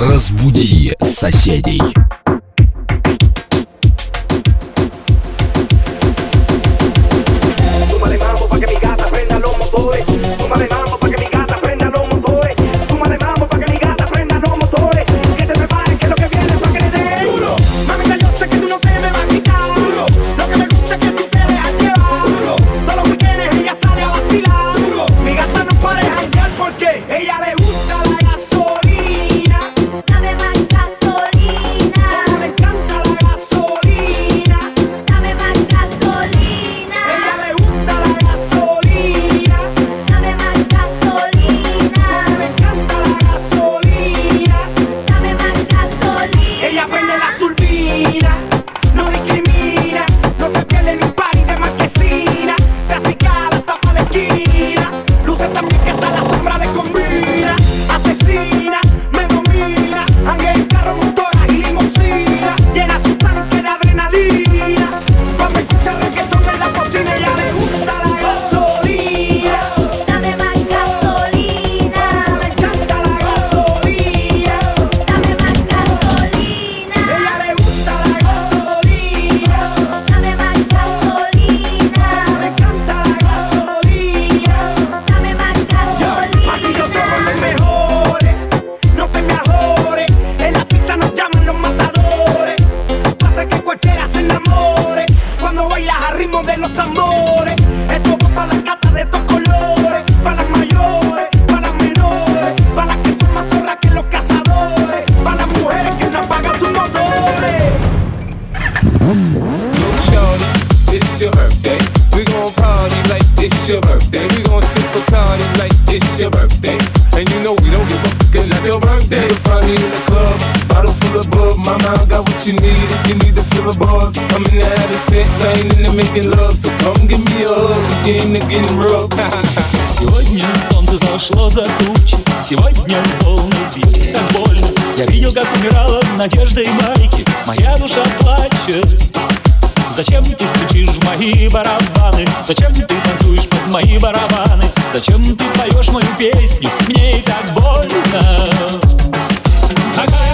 Разбуди соседей. Сегодня солнце зашло за тучи Сегодня полный бит, так больно Я видел, как умирала надежда и майки Моя душа плачет Зачем ты стучишь в мои барабаны? Зачем ты танцуешь под мои барабаны? Зачем ты поешь мою песню? Мне и так больно Какая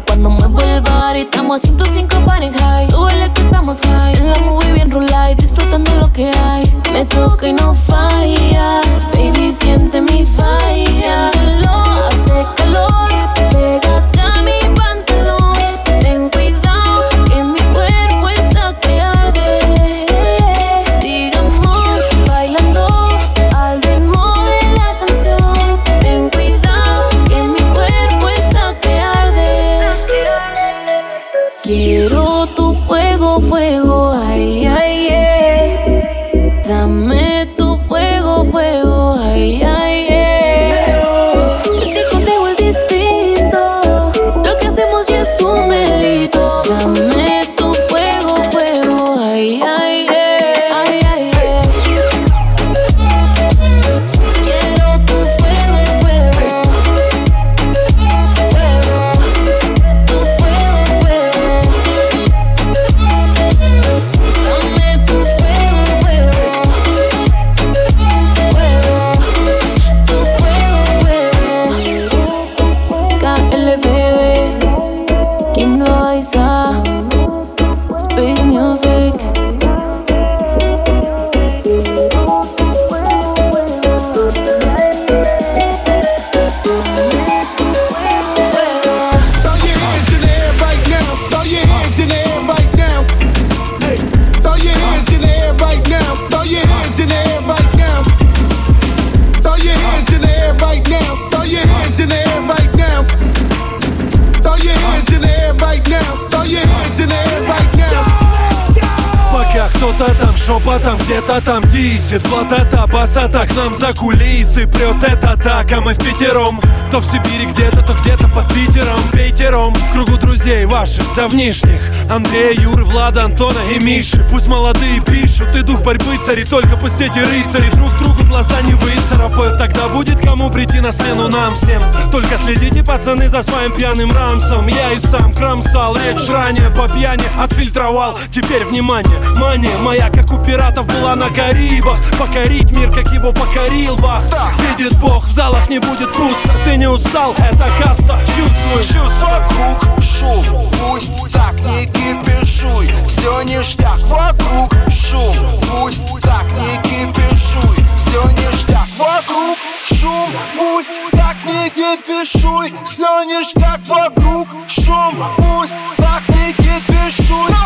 cuando muevo el bar. Y estamos a 105 Fahrenheit. Súbele que estamos high. En la movie bien y disfrutando lo que hay. Me toca y no falla. Oh. Шепотом где-то там дисит Вот это басата к нам за кулисы Прет это так, а мы в пятером То в Сибири где-то, то где-то под Питером. Пятером в кругу друзей ваших давнишних Андрея, Юры, Влада, Антона и Миши Пусть молодые пишут, и дух борьбы цари Только пусть эти рыцари. Друг другу глаза не выцарапают Тогда будет кому прийти на смену нам всем. Только следите, пацаны, за своим пьяным рамсом. Я и сам кромсал речь ранее по пьяни Отфильтровал, теперь внимание, мания моя Как у пиратов была на Карибах. Покорить мир, как его покорил Бах. Видит Бог, в залах не будет пусто. Ты не устал, это каста, чувствуешь Вокруг шум, пусть так не кипишуй Все ништяк, вокруг шум, пусть так не кипишуй Все ништяк, вокруг шум, пусть так не кипишуй Все ништяк, вокруг шум, пусть так не кипишуй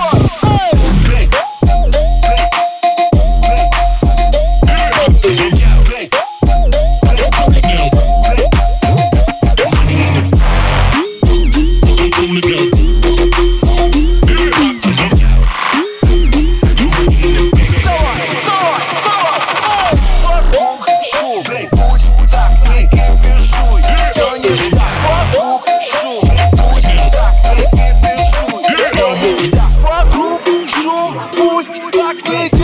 пусть так не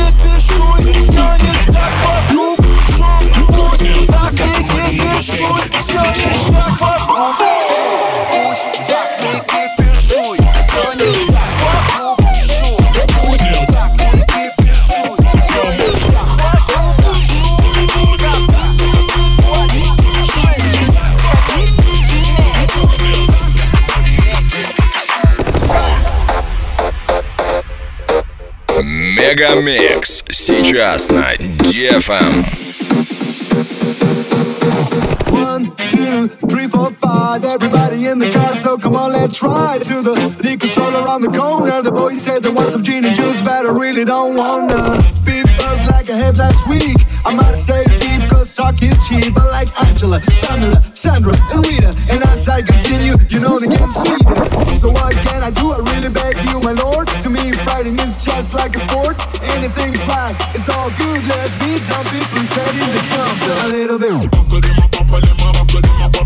Мегамикс. Сейчас на DFM. One, two, three, four, five. Everybody in the car, so come on, let's ride to the liquor store around the corner. The boy said they want some gin and juice, but I really don't wanna. Be buzzed like I had last week. I might stay deep, cause talk is cheap. I like Angela, Pamela, Sandra, and Rita. And as I continue, you know they get sweeter. So what can I do? I really beg you, my lord. To me, fighting is just like a sport. Anything is fine, it's all good. Let me dump it, please set in the trumpet a little bit.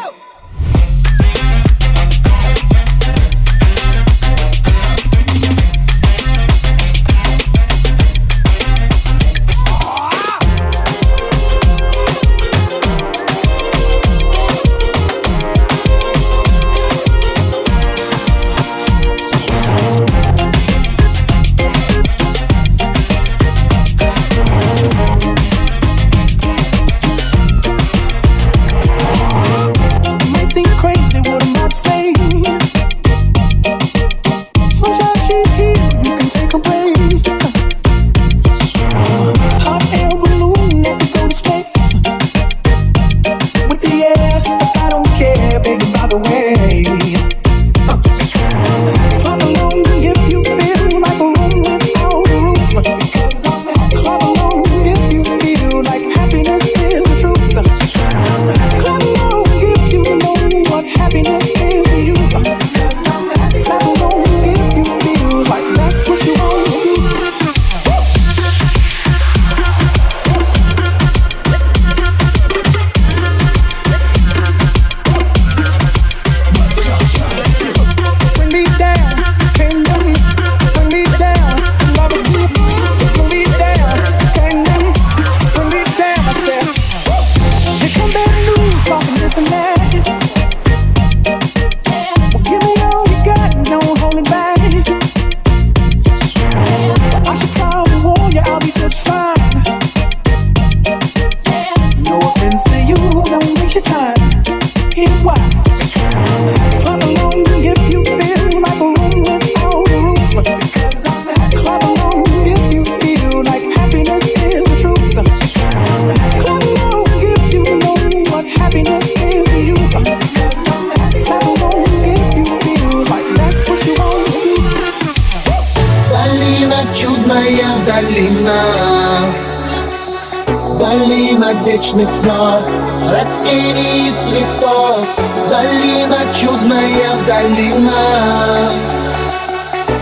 Вечных снов Растений цветов Долина, чудная долина.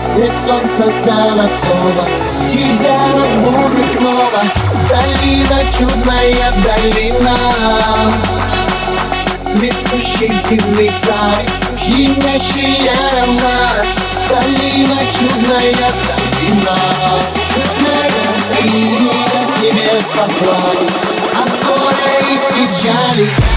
Свет солнца золотого Тебя разбуду снова. Долина, чудная долина. Цветущий дивный сад Щемящий аромат. Долина, чудная долина. Чудная долина Небес послал amore Bye.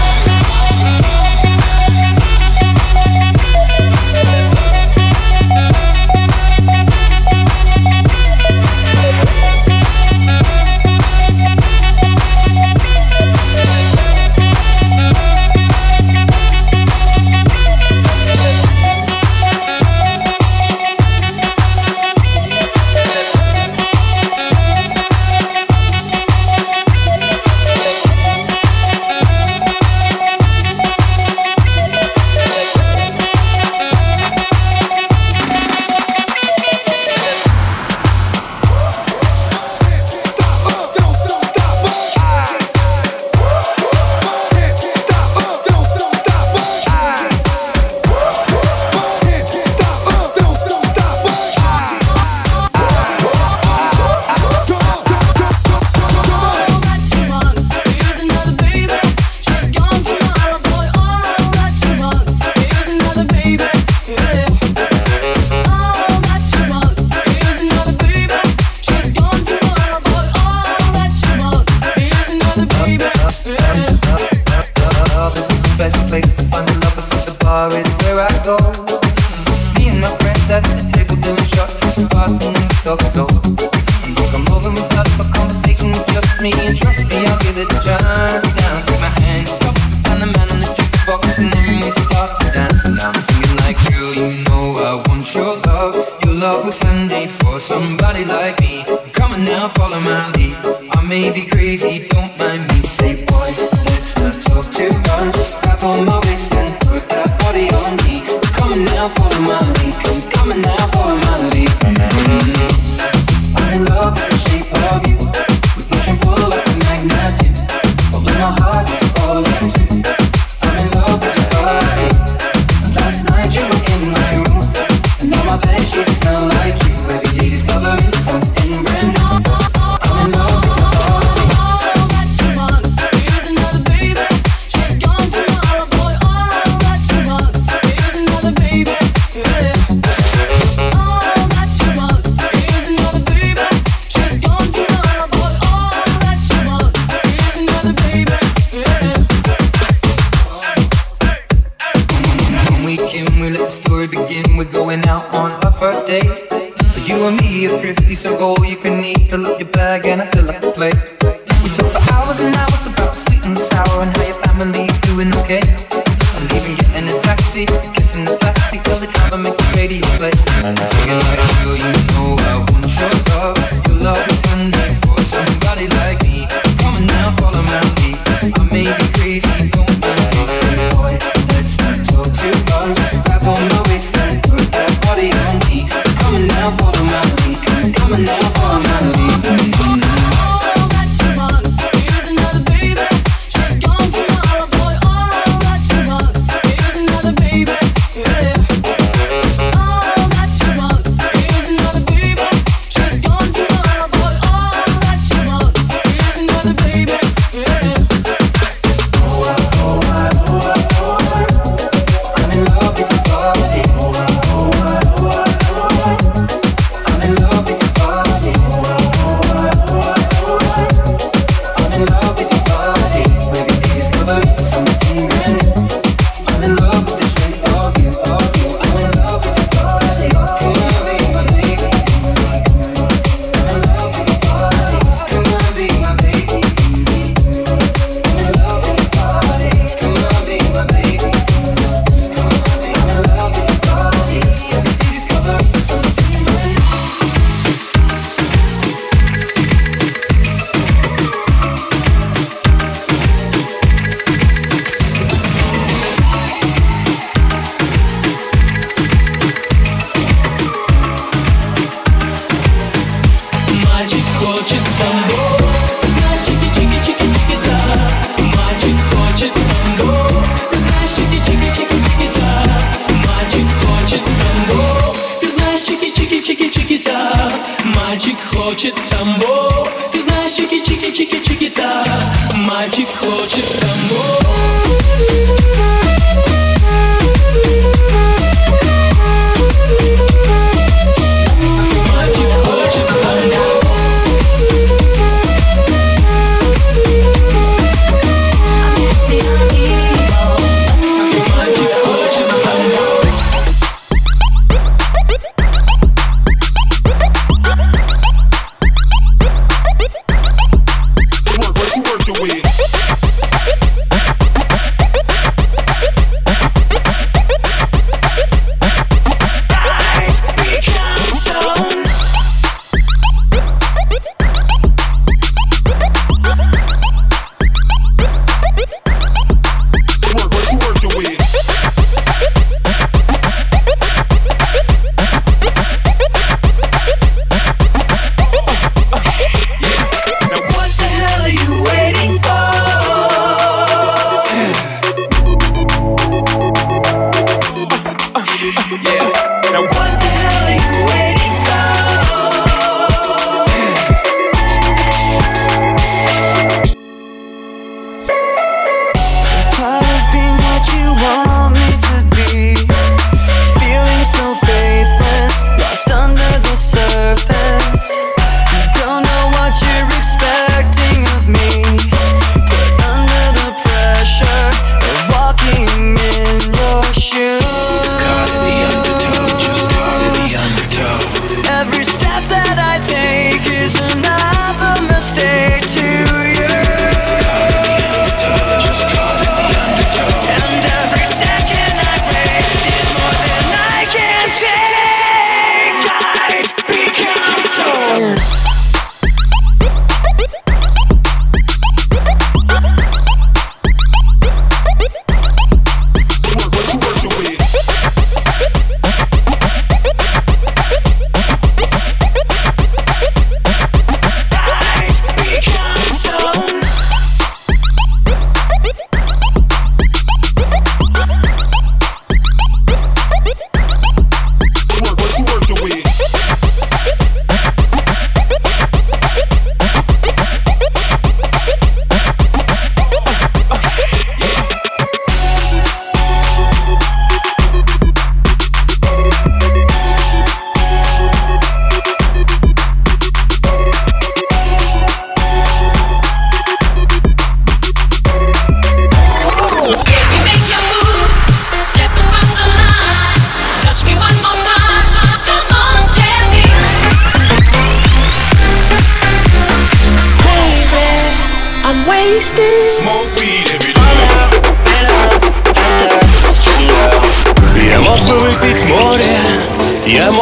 Play.